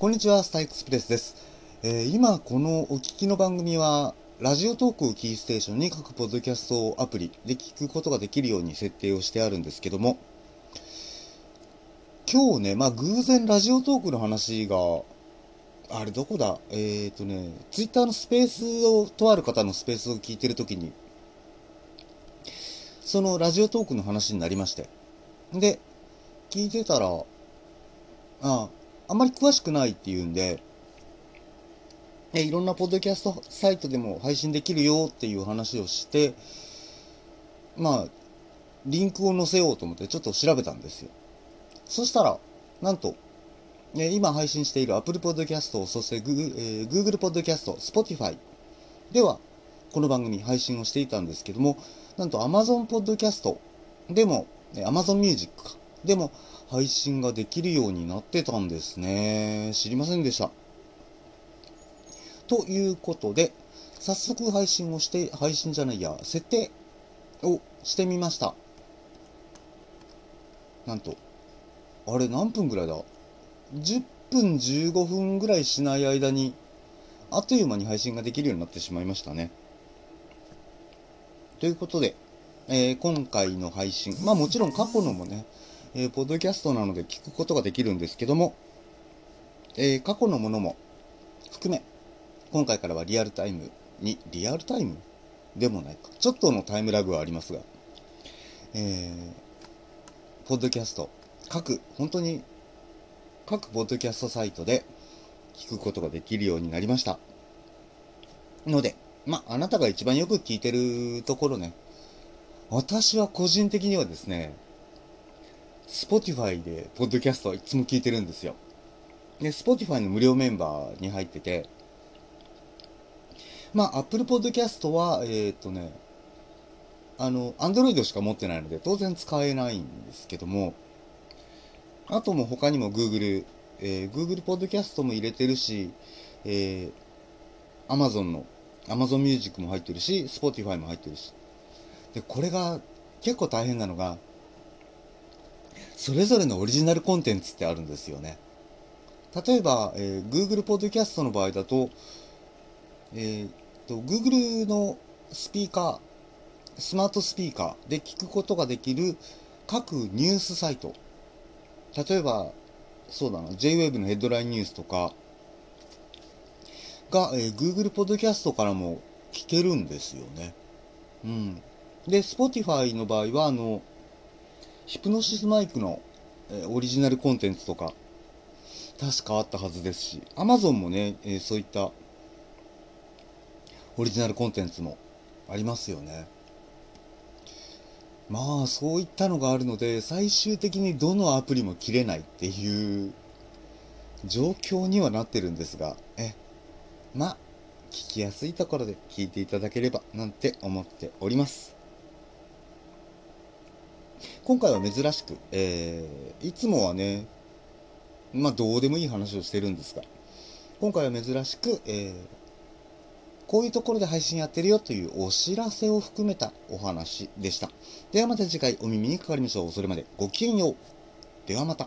こんにちは、スタイクスプレスです。えー今、このお聞きの番組は、ラジオトークをキーステーションに各ポッドキャストアプリで聞くことができるように設定をしてあるんですけども、今日ね、まあ偶然ラジオトークの話が、あれどこだ？えっ、ー、とね、ツイッターのスペースを、とある方のスペースを聞いてるときに、そのラジオトークの話になりまして。で、聞いてたら、ああんまり詳しくないっていうんで、えいろんなポッドキャストサイトでも配信できるよっていう話をして、まあ、リンクを載せようと思ってちょっと調べたんですよ。そしたら、なんと、ね、今配信している Apple Podcast、そして Google,、え、Google Podcast、Spotify では、この番組配信をしていたんですけども、なんと Amazon Podcast でも、え Amazon Music か、でも配信ができるようになってたんですね。知りませんでした。ということで、早速配信をして、配信じゃないや、設定をしてみました。なんと、あれ何分ぐらいだ ?10 分15分ぐらいしない間に、あっという間に配信ができるようになってしまいましたね。ということで、えー今回の配信、まあもちろん過去のもね、えーポッドキャストなので聞くことができるんですけども、えー過去のものも含め、今回からはリアルタイムに、リアルタイムでもないか。ちょっとのタイムラグはありますが、えー、ポッドキャスト、各、本当に、各ポッドキャストサイトで聞くことができるようになりました。ので、まあ、あなたが一番よく聞いてるところね、私は個人的にはですね、Spotify でポッドキャストいつも聞いてるんですよ。で、Spotify の無料メンバーに入ってて、まあ、Apple Podcast は、えっ、とね、あの、Android しか持ってないので、当然使えないんですけども、あとも他にも Google、えー Google Podcast も入れてるし、えー Amazon の、Amazon Music も入ってるし、Spotify も入ってるし。で、これが結構大変なのが、それぞれのオリジナルコンテンツってあるんですよね。例えば、えー Google Podcast の場合だと、えーと、Google のスピーカー、スマートスピーカーで聞くことができる各ニュースサイト。例えば、そうだな、JWave のヘッドラインニュースとかが、えー Google Podcast からも聞けるんですよね。うん。で、Spotify の場合は、あの、ヒプノシスマイクの、えーオリジナルコンテンツとか、確かあったはずですし、Amazon もね、えーそういったオリジナルコンテンツもありますよね。まあ、そういったのがあるので、最終的にどのアプリも切れないっていう状況にはなってるんですが、え、まあ、聞きやすいところで聞いていただければなんて思っております。今回は珍しく、えー、いつもはね、まあどうでもいい話をしてるんですが、今回は珍しく、えー、こういうところで配信やってるよというお知らせを含めたお話でした。ではまた次回お耳にかかりましょう。それまでごきげんよう。ではまた。